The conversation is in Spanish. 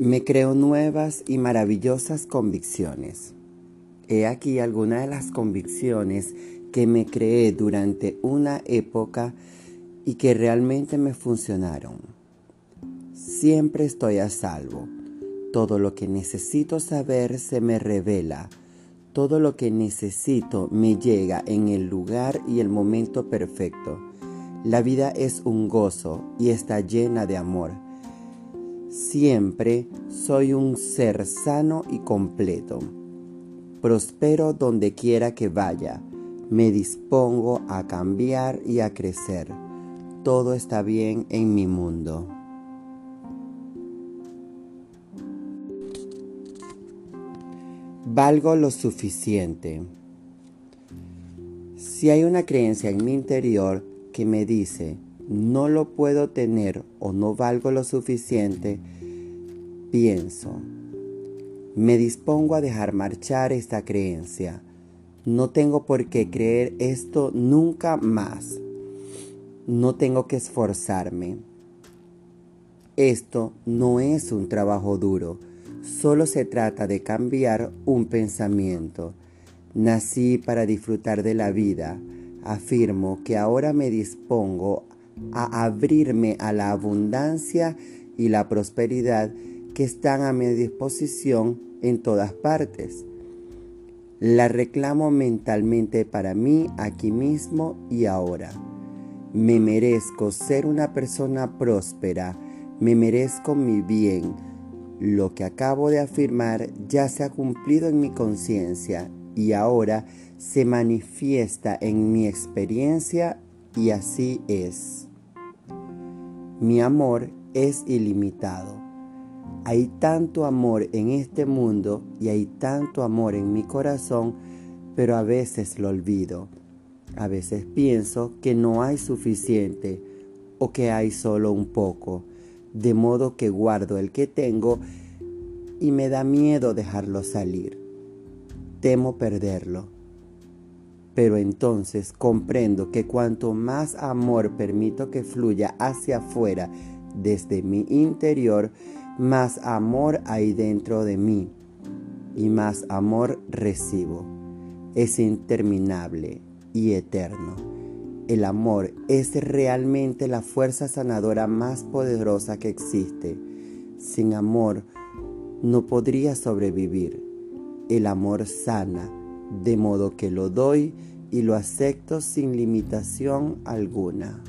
Me creo nuevas y maravillosas convicciones. He aquí algunas de las convicciones que me creé durante una época y que realmente me funcionaron. Siempre estoy a salvo. Todo lo que necesito saber se me revela. Todo lo que necesito me llega en el lugar y el momento perfecto. La vida es un gozo y está llena de amor. Siempre soy un ser sano y completo. Prospero donde quiera que vaya. Me dispongo a cambiar y a crecer. Todo está bien en mi mundo. Valgo lo suficiente. Si hay una creencia en mi interior que me dice, no lo puedo tener o no valgo lo suficiente, pienso, me dispongo a dejar marchar esta creencia. No tengo por qué creer esto nunca más. No tengo que esforzarme. Esto no es un trabajo duro, solo se trata de cambiar un pensamiento. Nací para disfrutar de la vida. Afirmo que ahora me dispongo a abrirme a la abundancia y la prosperidad que están a mi disposición en todas partes. La reclamo mentalmente para mí aquí mismo y ahora. Me merezco ser una persona próspera, me merezco mi bien. Lo que acabo de afirmar ya se ha cumplido en mi conciencia y ahora se manifiesta en mi experiencia y así es. Mi amor es ilimitado. Hay tanto amor en este mundo y hay tanto amor en mi corazón, pero a veces lo olvido. A veces pienso que no hay suficiente o que hay solo un poco, de modo que guardo el que tengo y me da miedo dejarlo salir. Temo perderlo pero entonces comprendo que cuanto más amor permito que fluya hacia afuera desde mi interior, más amor hay dentro de mí y más amor recibo. Es interminable y eterno. El amor es realmente la fuerza sanadora más poderosa que existe. Sin amor no podría sobrevivir. El amor sana de modo que lo doy y lo acepto sin limitación alguna.